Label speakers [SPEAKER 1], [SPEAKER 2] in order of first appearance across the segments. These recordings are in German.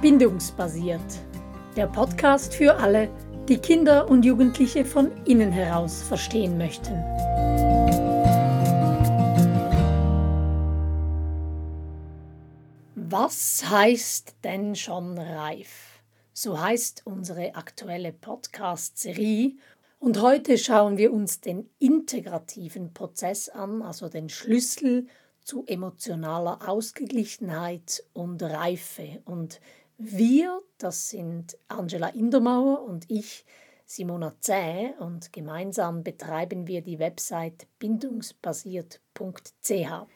[SPEAKER 1] Bindungsbasiert. Der Podcast für alle, die Kinder und Jugendliche von innen heraus verstehen möchten. Was heißt denn schon reif? So heißt unsere aktuelle Podcast-Serie. Und heute schauen wir uns den integrativen Prozess an, also den Schlüssel zu emotionaler Ausgeglichenheit und Reife. Und wir, das sind Angela Indermauer und ich, Simona Zäh, und gemeinsam betreiben wir die Website bindungsbasiert.ch.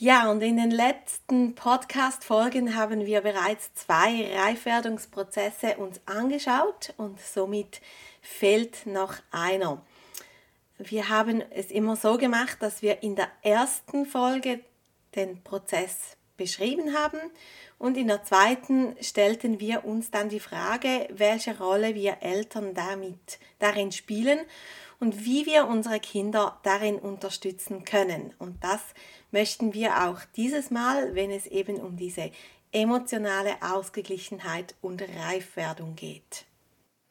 [SPEAKER 2] Ja, und in den letzten Podcast-Folgen haben wir bereits zwei Reifwerdungsprozesse uns angeschaut und somit fehlt noch einer. Wir haben es immer so gemacht, dass wir in der ersten Folge den Prozess beschrieben haben und in der zweiten stellten wir uns dann die Frage, welche Rolle wir Eltern damit darin spielen und wie wir unsere Kinder darin unterstützen können. Und das möchten wir auch dieses Mal, wenn es eben um diese emotionale Ausgeglichenheit und Reifwerdung geht.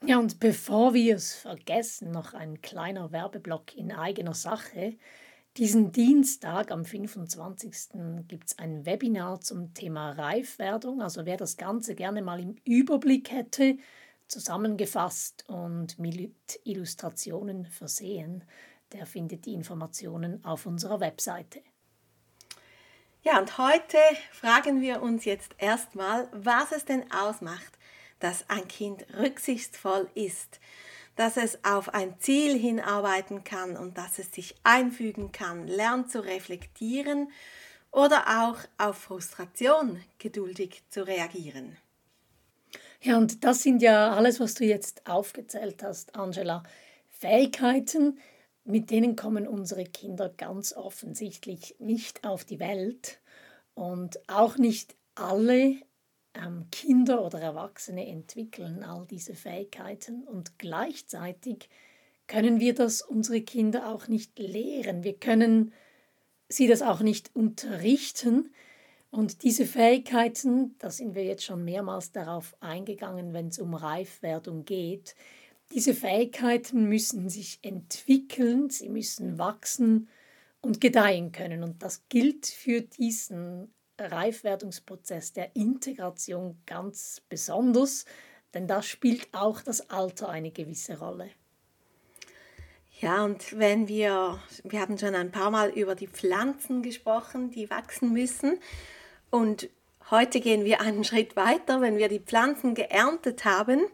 [SPEAKER 1] Ja, und bevor wir es vergessen, noch ein kleiner Werbeblock in eigener Sache. Diesen Dienstag am 25. gibt es ein Webinar zum Thema Reifwerdung. Also wer das Ganze gerne mal im Überblick hätte, zusammengefasst und mit Illustrationen versehen, der findet die Informationen auf unserer Webseite.
[SPEAKER 2] Ja, und heute fragen wir uns jetzt erstmal, was es denn ausmacht, dass ein Kind rücksichtsvoll ist, dass es auf ein Ziel hinarbeiten kann und dass es sich einfügen kann, lernt zu reflektieren oder auch auf Frustration geduldig zu reagieren.
[SPEAKER 1] Ja, und das sind ja alles, was du jetzt aufgezählt hast, Angela. Fähigkeiten, mit denen kommen unsere Kinder ganz offensichtlich nicht auf die Welt und auch nicht alle ähm, Kinder oder Erwachsene entwickeln all diese Fähigkeiten und gleichzeitig können wir das unsere Kinder auch nicht lehren. Wir können sie das auch nicht unterrichten. Und diese Fähigkeiten, da sind wir jetzt schon mehrmals darauf eingegangen, wenn es um Reifwerdung geht, diese Fähigkeiten müssen sich entwickeln, sie müssen wachsen und gedeihen können. Und das gilt für diesen Reifwerdungsprozess der Integration ganz besonders, denn da spielt auch das Alter eine gewisse Rolle.
[SPEAKER 2] Ja, und wenn wir, wir haben schon ein paar Mal über die Pflanzen gesprochen, die wachsen müssen. Und heute gehen wir einen Schritt weiter. Wenn wir die Pflanzen geerntet haben,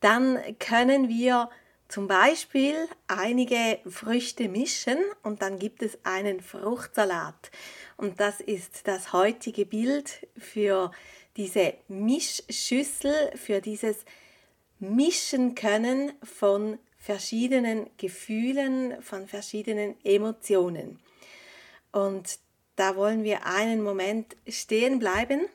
[SPEAKER 2] dann können wir zum Beispiel einige Früchte mischen und dann gibt es einen Fruchtsalat. Und das ist das heutige Bild für diese Mischschüssel, für dieses Mischen können von verschiedenen Gefühlen, von verschiedenen Emotionen. Und da wollen wir einen Moment stehen bleiben.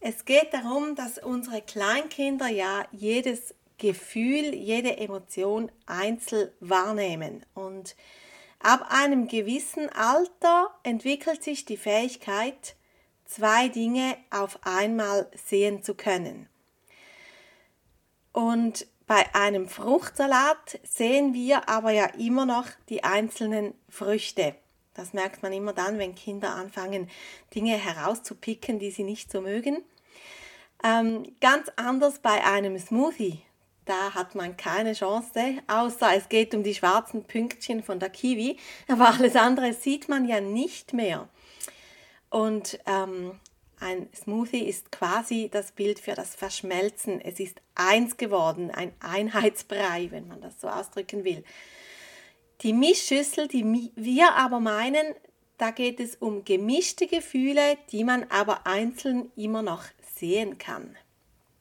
[SPEAKER 2] Es geht darum, dass unsere Kleinkinder ja jedes Gefühl, jede Emotion einzeln wahrnehmen. Und Ab einem gewissen Alter entwickelt sich die Fähigkeit, zwei Dinge auf einmal sehen zu können. Und bei einem Fruchtsalat sehen wir aber ja immer noch die einzelnen Früchte. Das merkt man immer dann, wenn Kinder anfangen, Dinge herauszupicken, die sie nicht so mögen. Ähm, ganz anders bei einem Smoothie da hat man keine Chance, außer es geht um die schwarzen Pünktchen von der Kiwi, aber alles andere sieht man ja nicht mehr. Und ähm, ein Smoothie ist quasi das Bild für das Verschmelzen. Es ist eins geworden, ein Einheitsbrei, wenn man das so ausdrücken will. Die Mischschüssel, die wir aber meinen, da geht es um gemischte Gefühle, die man aber einzeln immer noch sehen kann.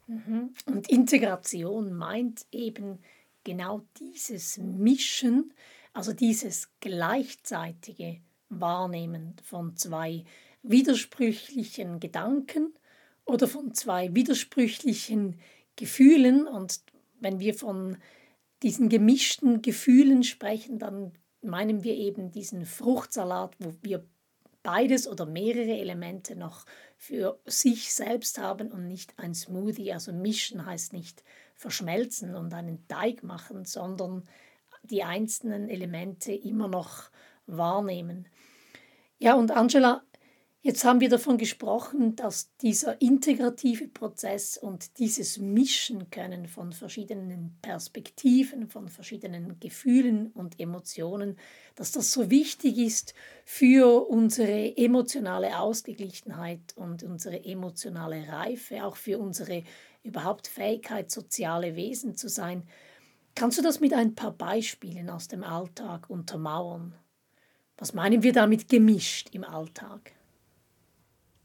[SPEAKER 1] Mhm. Und Integration meint eben genau dieses Mischen, also dieses gleichzeitige Wahrnehmen von zwei widersprüchlichen Gedanken oder von zwei widersprüchlichen Gefühlen. Und wenn wir von diesen gemischten Gefühlen sprechen, dann meinen wir eben diesen Fruchtsalat, wo wir beides oder mehrere Elemente noch für sich selbst haben und nicht ein Smoothie. Also mischen heißt nicht verschmelzen und einen Teig machen, sondern die einzelnen Elemente immer noch wahrnehmen. Ja, und Angela, Jetzt haben wir davon gesprochen, dass dieser integrative Prozess und dieses Mischen können von verschiedenen Perspektiven, von verschiedenen Gefühlen und Emotionen, dass das so wichtig ist für unsere emotionale Ausgeglichenheit und unsere emotionale Reife, auch für unsere überhaupt Fähigkeit, soziale Wesen zu sein. Kannst du das mit ein paar Beispielen aus dem Alltag untermauern? Was meinen wir damit gemischt im Alltag?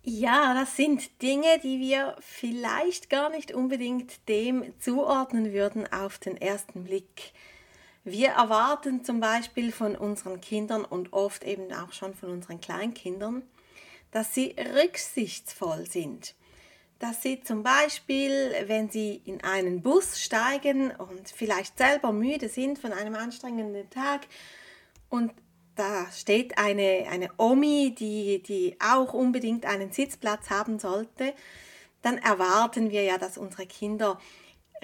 [SPEAKER 2] Ja, das sind Dinge, die wir vielleicht gar nicht unbedingt dem zuordnen würden auf den ersten Blick. Wir erwarten zum Beispiel von unseren Kindern und oft eben auch schon von unseren Kleinkindern, dass sie rücksichtsvoll sind. Dass sie zum Beispiel, wenn sie in einen Bus steigen und vielleicht selber müde sind von einem anstrengenden Tag und da steht eine, eine Omi, die, die auch unbedingt einen Sitzplatz haben sollte, dann erwarten wir ja, dass unsere Kinder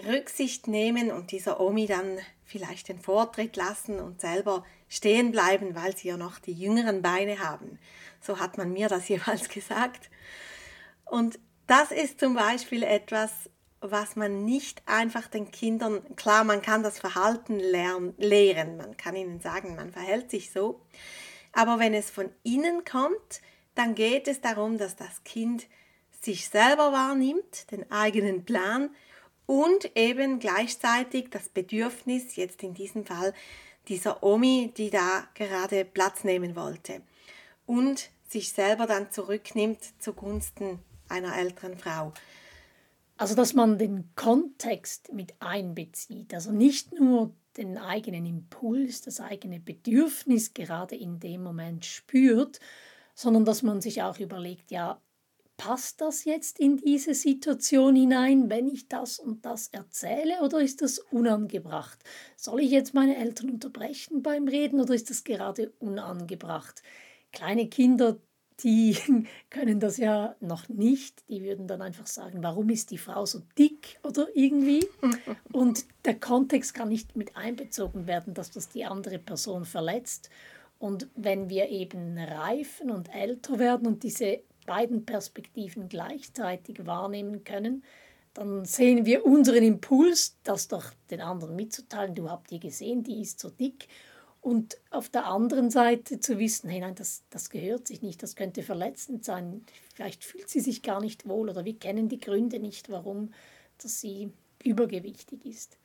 [SPEAKER 2] Rücksicht nehmen und dieser Omi dann vielleicht den Vortritt lassen und selber stehen bleiben, weil sie ja noch die jüngeren Beine haben. So hat man mir das jeweils gesagt. Und das ist zum Beispiel etwas, was man nicht einfach den Kindern, klar, man kann das Verhalten lernen, lehren, man kann ihnen sagen, man verhält sich so, aber wenn es von innen kommt, dann geht es darum, dass das Kind sich selber wahrnimmt, den eigenen Plan und eben gleichzeitig das Bedürfnis, jetzt in diesem Fall dieser Omi, die da gerade Platz nehmen wollte und sich selber dann zurücknimmt zugunsten einer älteren Frau.
[SPEAKER 1] Also, dass man den Kontext mit einbezieht, also nicht nur den eigenen Impuls, das eigene Bedürfnis gerade in dem Moment spürt, sondern dass man sich auch überlegt, ja, passt das jetzt in diese Situation hinein, wenn ich das und das erzähle, oder ist das unangebracht? Soll ich jetzt meine Eltern unterbrechen beim Reden oder ist das gerade unangebracht? Kleine Kinder die können das ja noch nicht. Die würden dann einfach sagen, warum ist die Frau so dick oder irgendwie. Und der Kontext kann nicht mit einbezogen werden, dass das die andere Person verletzt. Und wenn wir eben reifen und älter werden und diese beiden Perspektiven gleichzeitig wahrnehmen können, dann sehen wir unseren Impuls, das doch den anderen mitzuteilen. Du habt die gesehen, die ist so dick. Und auf der anderen Seite zu wissen, hey, nein, das, das gehört sich nicht, das könnte verletzend sein. Vielleicht fühlt sie sich gar nicht wohl oder wir kennen die Gründe nicht, warum dass sie übergewichtig ist.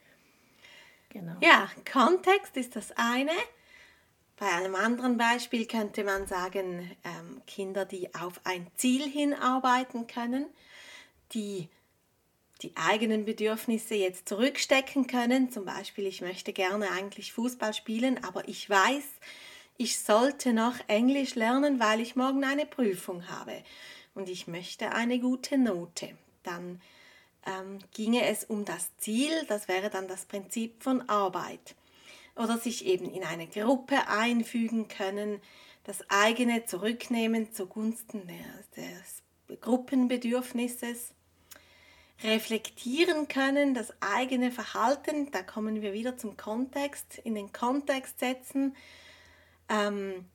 [SPEAKER 2] Genau. Ja, Kontext ist das eine. Bei einem anderen Beispiel könnte man sagen, ähm, Kinder, die auf ein Ziel hinarbeiten können, die die eigenen Bedürfnisse jetzt zurückstecken können. Zum Beispiel, ich möchte gerne eigentlich Fußball spielen, aber ich weiß, ich sollte noch Englisch lernen, weil ich morgen eine Prüfung habe und ich möchte eine gute Note. Dann ähm, ginge es um das Ziel, das wäre dann das Prinzip von Arbeit. Oder sich eben in eine Gruppe einfügen können, das eigene zurücknehmen zugunsten des, des Gruppenbedürfnisses reflektieren können, das eigene Verhalten, da kommen wir wieder zum Kontext, in den Kontext setzen. Ähm,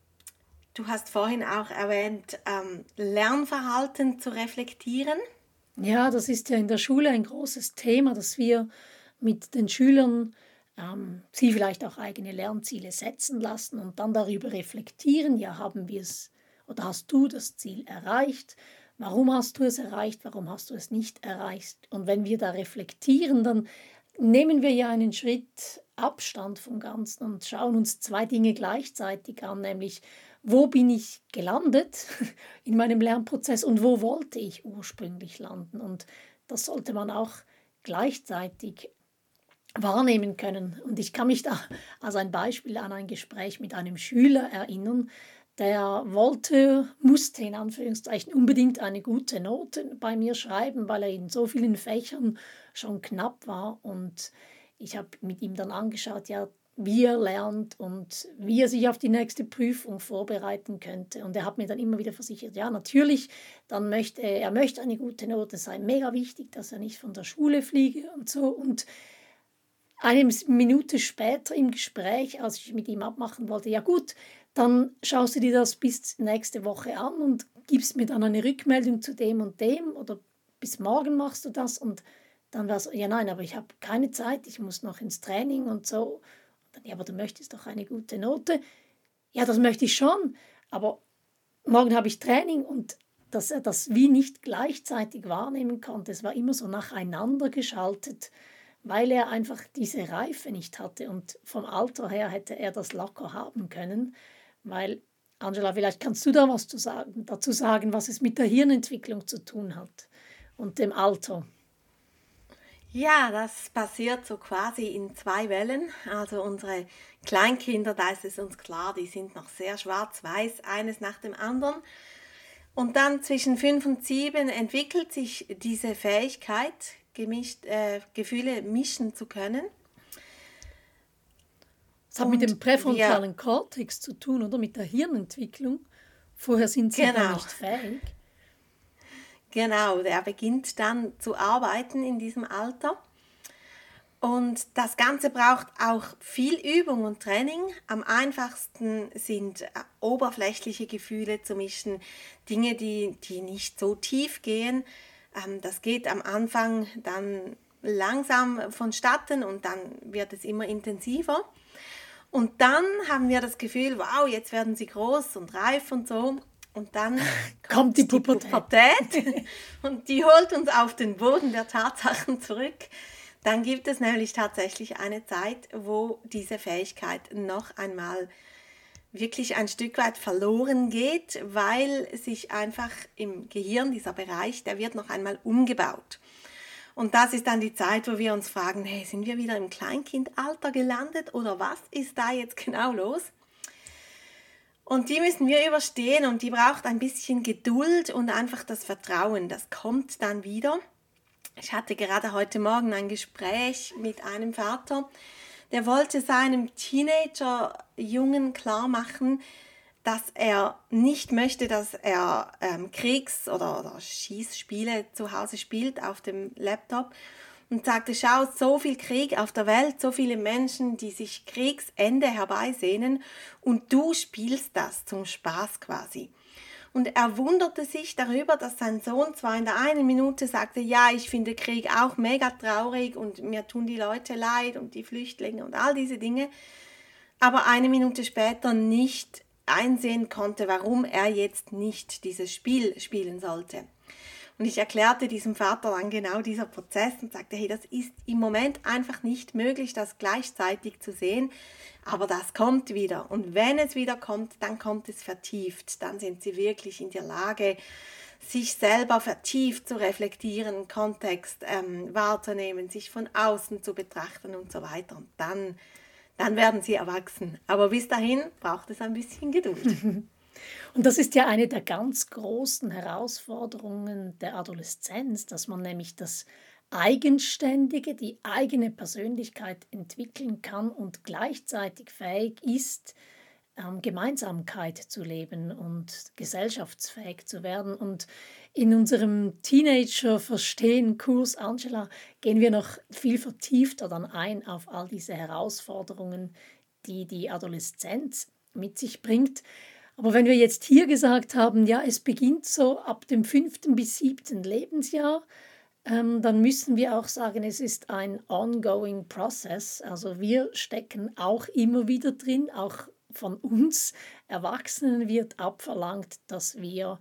[SPEAKER 2] du hast vorhin auch erwähnt, ähm, Lernverhalten zu reflektieren.
[SPEAKER 1] Ja, das ist ja in der Schule ein großes Thema, dass wir mit den Schülern ähm, sie vielleicht auch eigene Lernziele setzen lassen und dann darüber reflektieren, ja, haben wir es oder hast du das Ziel erreicht? Warum hast du es erreicht? Warum hast du es nicht erreicht? Und wenn wir da reflektieren, dann nehmen wir ja einen Schritt Abstand vom Ganzen und schauen uns zwei Dinge gleichzeitig an, nämlich wo bin ich gelandet in meinem Lernprozess und wo wollte ich ursprünglich landen. Und das sollte man auch gleichzeitig wahrnehmen können. Und ich kann mich da als ein Beispiel an ein Gespräch mit einem Schüler erinnern, der wollte, musste in Anführungszeichen unbedingt eine gute Note bei mir schreiben, weil er in so vielen Fächern schon knapp war. Und ich habe mit ihm dann angeschaut, ja, wie er lernt und wie er sich auf die nächste Prüfung vorbereiten könnte. Und er hat mir dann immer wieder versichert, ja, natürlich, dann möchte er möchte eine gute Note, es sei mega wichtig, dass er nicht von der Schule fliege und so. Und eine Minute später im Gespräch, als ich mit ihm abmachen wollte, ja gut, dann schaust du dir das bis nächste Woche an und gibst mir dann eine Rückmeldung zu dem und dem oder bis morgen machst du das und dann war es, ja nein, aber ich habe keine Zeit, ich muss noch ins Training und so. Und dann, ja, aber du möchtest doch eine gute Note. Ja, das möchte ich schon, aber morgen habe ich Training und dass er das wie nicht gleichzeitig wahrnehmen konnte. Es war immer so nacheinander geschaltet weil er einfach diese Reife nicht hatte. Und vom Alter her hätte er das locker haben können, weil, Angela, vielleicht kannst du da was zu sagen, dazu sagen, was es mit der Hirnentwicklung zu tun hat und dem Alter.
[SPEAKER 2] Ja, das passiert so quasi in zwei Wellen. Also unsere Kleinkinder, da ist es uns klar, die sind noch sehr schwarz-weiß, eines nach dem anderen. Und dann zwischen fünf und sieben entwickelt sich diese Fähigkeit, gemischt, äh, Gefühle mischen zu können.
[SPEAKER 1] Das hat mit dem präfrontalen wir, Kortex zu tun, oder mit der Hirnentwicklung. Vorher sind sie genau. nicht fähig.
[SPEAKER 2] Genau, der beginnt dann zu arbeiten in diesem Alter. Und das Ganze braucht auch viel Übung und Training. Am einfachsten sind äh, oberflächliche Gefühle zu mischen, Dinge, die, die nicht so tief gehen. Ähm, das geht am Anfang dann langsam vonstatten und dann wird es immer intensiver. Und dann haben wir das Gefühl, wow, jetzt werden sie groß und reif und so. Und dann
[SPEAKER 1] kommt, kommt die Pubertät. die Pubertät
[SPEAKER 2] und die holt uns auf den Boden der Tatsachen zurück. Dann gibt es nämlich tatsächlich eine Zeit, wo diese Fähigkeit noch einmal wirklich ein Stück weit verloren geht, weil sich einfach im Gehirn dieser Bereich, der wird noch einmal umgebaut. Und das ist dann die Zeit, wo wir uns fragen, hey, sind wir wieder im Kleinkindalter gelandet oder was ist da jetzt genau los? Und die müssen wir überstehen und die braucht ein bisschen Geduld und einfach das Vertrauen. Das kommt dann wieder. Ich hatte gerade heute Morgen ein Gespräch mit einem Vater, der wollte seinem Teenager-Jungen klar machen, dass er nicht möchte, dass er ähm, Kriegs- oder, oder Schießspiele zu Hause spielt auf dem Laptop und sagte, schau, so viel Krieg auf der Welt, so viele Menschen, die sich Kriegsende herbeisehnen und du spielst das zum Spaß quasi. Und er wunderte sich darüber, dass sein Sohn zwar in der einen Minute sagte, ja, ich finde Krieg auch mega traurig und mir tun die Leute leid und die Flüchtlinge und all diese Dinge, aber eine Minute später nicht einsehen konnte, warum er jetzt nicht dieses Spiel spielen sollte. Und ich erklärte diesem Vater dann genau dieser Prozess und sagte, hey, das ist im Moment einfach nicht möglich, das gleichzeitig zu sehen, aber das kommt wieder. Und wenn es wieder kommt, dann kommt es vertieft. Dann sind sie wirklich in der Lage, sich selber vertieft zu reflektieren, Kontext ähm, wahrzunehmen, sich von außen zu betrachten und so weiter. Und dann, dann werden sie erwachsen. Aber bis dahin braucht es ein bisschen Geduld.
[SPEAKER 1] Und das ist ja eine der ganz großen Herausforderungen der Adoleszenz, dass man nämlich das Eigenständige, die eigene Persönlichkeit entwickeln kann und gleichzeitig fähig ist, ähm, Gemeinsamkeit zu leben und gesellschaftsfähig zu werden. Und in unserem Teenager-Verstehen-Kurs, Angela, gehen wir noch viel vertiefter dann ein auf all diese Herausforderungen, die die Adoleszenz mit sich bringt. Aber wenn wir jetzt hier gesagt haben, ja, es beginnt so ab dem fünften bis siebten Lebensjahr, ähm, dann müssen wir auch sagen, es ist ein ongoing process. Also wir stecken auch immer wieder drin, auch von uns Erwachsenen wird abverlangt, dass wir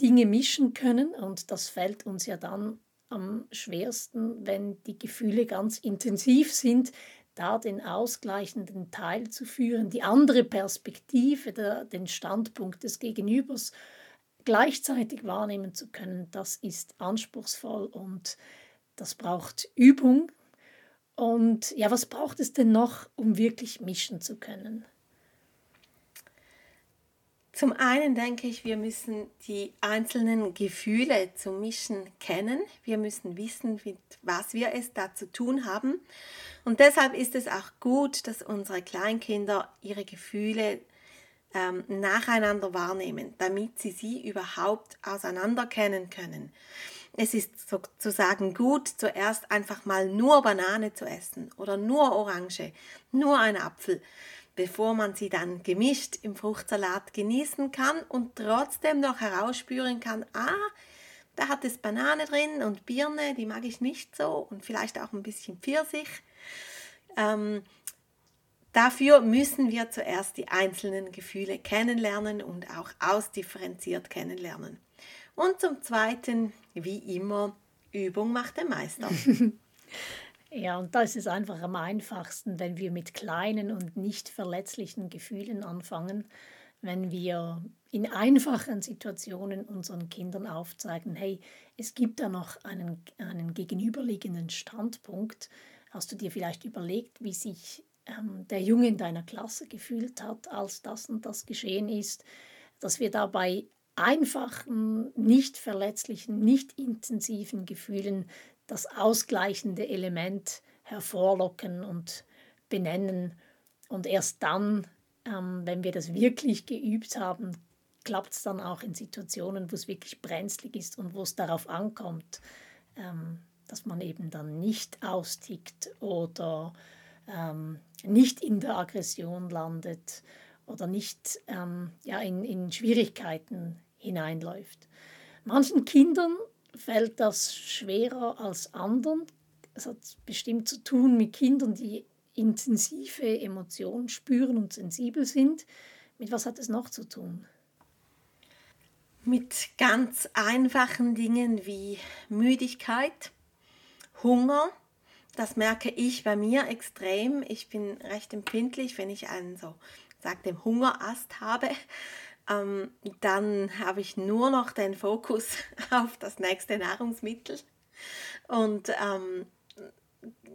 [SPEAKER 1] Dinge mischen können und das fällt uns ja dann am schwersten, wenn die Gefühle ganz intensiv sind, da den ausgleichenden Teil zu führen, die andere Perspektive, der, den Standpunkt des Gegenübers gleichzeitig wahrnehmen zu können, das ist anspruchsvoll und das braucht Übung. Und ja, was braucht es denn noch, um wirklich mischen zu können?
[SPEAKER 2] Zum einen denke ich, wir müssen die einzelnen Gefühle zum Mischen kennen. Wir müssen wissen, was wir es da zu tun haben. Und deshalb ist es auch gut, dass unsere Kleinkinder ihre Gefühle ähm, nacheinander wahrnehmen, damit sie sie überhaupt auseinanderkennen können. Es ist sozusagen gut, zuerst einfach mal nur Banane zu essen oder nur Orange, nur ein Apfel bevor man sie dann gemischt im Fruchtsalat genießen kann und trotzdem noch herausspüren kann, ah, da hat es Banane drin und Birne, die mag ich nicht so und vielleicht auch ein bisschen Pfirsich. Ähm, dafür müssen wir zuerst die einzelnen Gefühle kennenlernen und auch ausdifferenziert kennenlernen. Und zum Zweiten, wie immer, Übung macht den Meister.
[SPEAKER 1] Ja, und da ist es einfach am einfachsten, wenn wir mit kleinen und nicht verletzlichen Gefühlen anfangen, wenn wir in einfachen Situationen unseren Kindern aufzeigen, hey, es gibt da noch einen, einen gegenüberliegenden Standpunkt. Hast du dir vielleicht überlegt, wie sich ähm, der Junge in deiner Klasse gefühlt hat, als das und das geschehen ist, dass wir dabei einfachen, nicht verletzlichen, nicht intensiven Gefühlen das ausgleichende Element hervorlocken und benennen. Und erst dann, ähm, wenn wir das wirklich geübt haben, klappt es dann auch in Situationen, wo es wirklich brenzlig ist und wo es darauf ankommt, ähm, dass man eben dann nicht austickt oder ähm, nicht in der Aggression landet oder nicht ähm, ja, in, in Schwierigkeiten hineinläuft. Manchen Kindern fällt das schwerer als anderen. Es hat bestimmt zu tun mit Kindern, die intensive Emotionen spüren und sensibel sind. Mit was hat es noch zu tun?
[SPEAKER 2] Mit ganz einfachen Dingen wie Müdigkeit, Hunger. Das merke ich bei mir extrem. Ich bin recht empfindlich, wenn ich einen so, sagt dem Hungerast habe ähm, dann habe ich nur noch den Fokus auf das nächste Nahrungsmittel und ähm,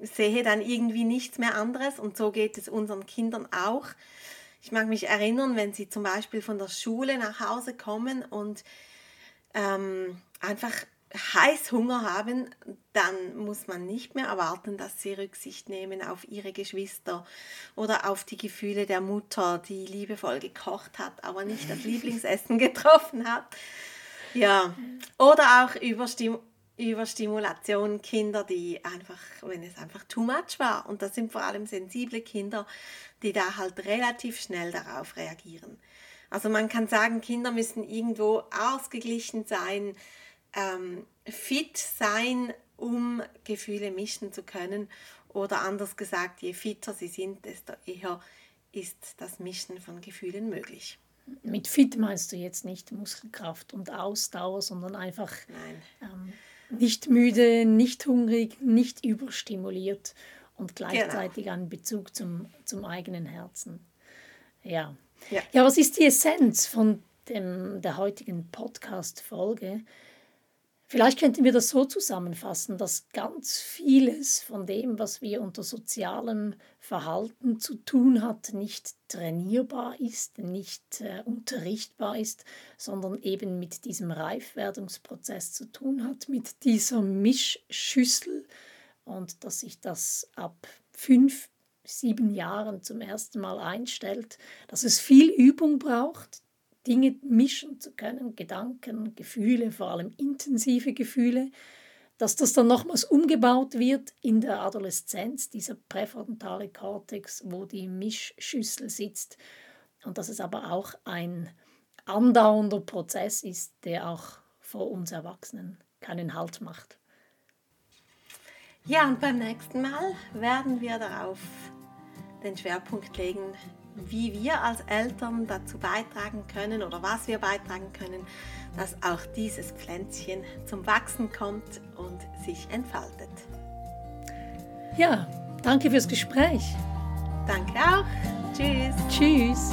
[SPEAKER 2] sehe dann irgendwie nichts mehr anderes. Und so geht es unseren Kindern auch. Ich mag mich erinnern, wenn sie zum Beispiel von der Schule nach Hause kommen und ähm, einfach Heißhunger haben, dann muss man nicht mehr erwarten, dass sie Rücksicht nehmen auf ihre Geschwister oder auf die Gefühle der Mutter, die liebevoll gekocht hat, aber nicht das Lieblingsessen getroffen hat. Ja, oder auch Überstim Überstimulation Kinder, die einfach, wenn es einfach too much war. Und das sind vor allem sensible Kinder, die da halt relativ schnell darauf reagieren. Also man kann sagen, Kinder müssen irgendwo ausgeglichen sein, ähm, fit sein, um Gefühle mischen zu können. Oder anders gesagt, je fitter sie sind, desto eher ist das Mischen von Gefühlen möglich.
[SPEAKER 1] Mit fit meinst du jetzt nicht Muskelkraft und Ausdauer, sondern einfach ähm, nicht müde, nicht hungrig, nicht überstimuliert und gleichzeitig genau. einen Bezug zum, zum eigenen Herzen. Ja. ja. Ja, was ist die Essenz von dem, der heutigen Podcast-Folge? Vielleicht könnten wir das so zusammenfassen, dass ganz vieles von dem, was wir unter sozialem Verhalten zu tun hat, nicht trainierbar ist, nicht äh, unterrichtbar ist, sondern eben mit diesem Reifwerdungsprozess zu tun hat, mit dieser Mischschüssel. Und dass sich das ab fünf, sieben Jahren zum ersten Mal einstellt, dass es viel Übung braucht, Dinge mischen zu können, Gedanken, Gefühle, vor allem intensive Gefühle, dass das dann nochmals umgebaut wird in der Adoleszenz, dieser präfrontale Kortex, wo die Mischschüssel sitzt und dass es aber auch ein andauernder Prozess ist, der auch vor uns Erwachsenen keinen Halt macht.
[SPEAKER 2] Ja, und beim nächsten Mal werden wir darauf den Schwerpunkt legen, wie wir als Eltern dazu beitragen können oder was wir beitragen können, dass auch dieses Pflänzchen zum Wachsen kommt und sich entfaltet.
[SPEAKER 1] Ja, danke fürs Gespräch.
[SPEAKER 2] Danke auch. Tschüss.
[SPEAKER 1] Tschüss.